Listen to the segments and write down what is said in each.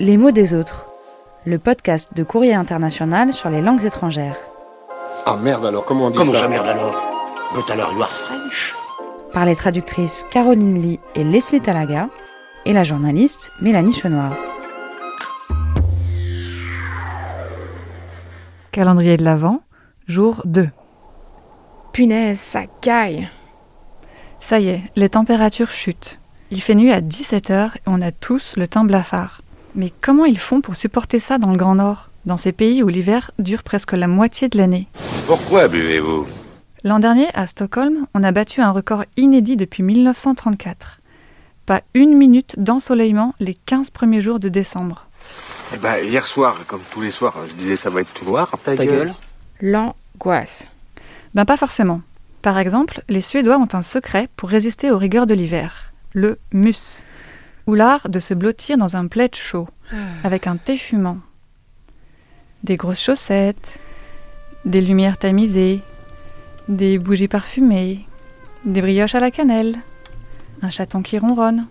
Les mots des autres, le podcast de Courrier International sur les langues étrangères. Ah merde alors, comment on dit Comment ça ça merde alors But alors you are French Par les traductrices Caroline Lee et Leslie Talaga, et la journaliste Mélanie Chenoir. Calendrier de l'Avent, jour 2. Punaise, ça caille. Ça y est, les températures chutent. Il fait nuit à 17h et on a tous le teint blafard. Mais comment ils font pour supporter ça dans le Grand Nord, dans ces pays où l'hiver dure presque la moitié de l'année? Pourquoi buvez-vous? L'an dernier, à Stockholm, on a battu un record inédit depuis 1934. Pas une minute d'ensoleillement les 15 premiers jours de décembre. Eh ben, hier soir, comme tous les soirs, je disais ça va être tout noir. Ta gueule L'angoisse. Ben pas forcément. Par exemple, les Suédois ont un secret pour résister aux rigueurs de l'hiver, le mus, ou l'art de se blottir dans un plaid chaud, avec un thé fumant. Des grosses chaussettes, des lumières tamisées, des bougies parfumées, des brioches à la cannelle, un chaton qui ronronne.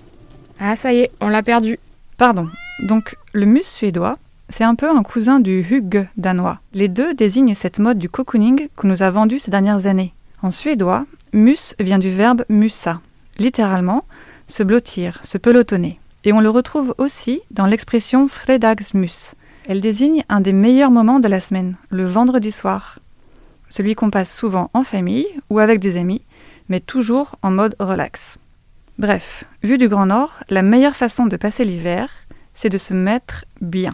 Ah, ça y est, on l'a perdu. Pardon. Donc, le mus suédois, c'est un peu un cousin du hygge danois. Les deux désignent cette mode du cocooning que nous a vendue ces dernières années. En suédois, mus vient du verbe musa, littéralement se blottir, se pelotonner. Et on le retrouve aussi dans l'expression fredagsmus. Elle désigne un des meilleurs moments de la semaine, le vendredi soir. Celui qu'on passe souvent en famille ou avec des amis, mais toujours en mode relax. Bref, vu du Grand Nord, la meilleure façon de passer l'hiver, c'est de se mettre bien.